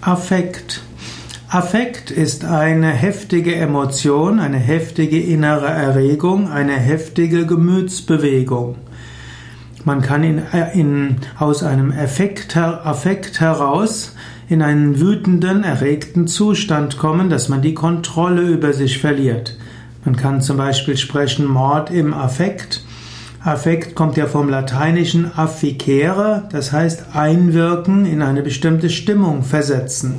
Affekt. Affekt ist eine heftige Emotion, eine heftige innere Erregung, eine heftige Gemütsbewegung. Man kann in, in, aus einem Affekt, Affekt heraus in einen wütenden, erregten Zustand kommen, dass man die Kontrolle über sich verliert. Man kann zum Beispiel sprechen Mord im Affekt. Affekt kommt ja vom lateinischen afficere, das heißt einwirken, in eine bestimmte Stimmung versetzen.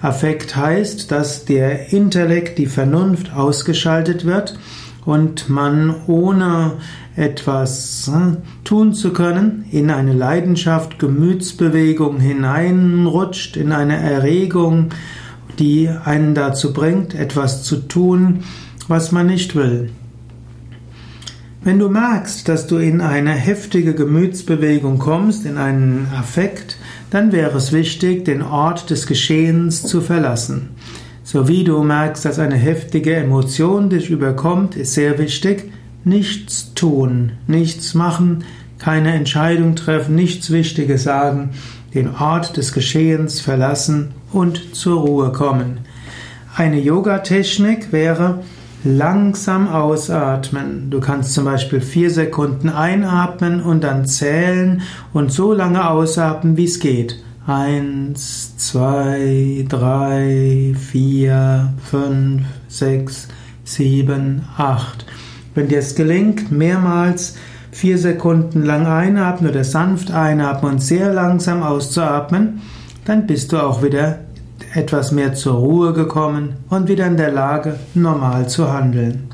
Affekt heißt, dass der Intellekt, die Vernunft ausgeschaltet wird und man ohne etwas hm, tun zu können, in eine Leidenschaft, Gemütsbewegung hineinrutscht, in eine Erregung, die einen dazu bringt, etwas zu tun, was man nicht will. Wenn du merkst, dass du in eine heftige Gemütsbewegung kommst, in einen Affekt, dann wäre es wichtig, den Ort des Geschehens zu verlassen. So wie du merkst, dass eine heftige Emotion dich überkommt, ist sehr wichtig, nichts tun, nichts machen, keine Entscheidung treffen, nichts Wichtiges sagen, den Ort des Geschehens verlassen und zur Ruhe kommen. Eine Yoga-Technik wäre, langsam ausatmen. Du kannst zum Beispiel vier Sekunden einatmen und dann zählen und so lange ausatmen, wie es geht. Eins, zwei, drei, vier, fünf, sechs, sieben, acht. Wenn dir es gelingt, mehrmals vier Sekunden lang einatmen oder sanft einatmen und sehr langsam auszuatmen, dann bist du auch wieder etwas mehr zur Ruhe gekommen und wieder in der Lage, normal zu handeln.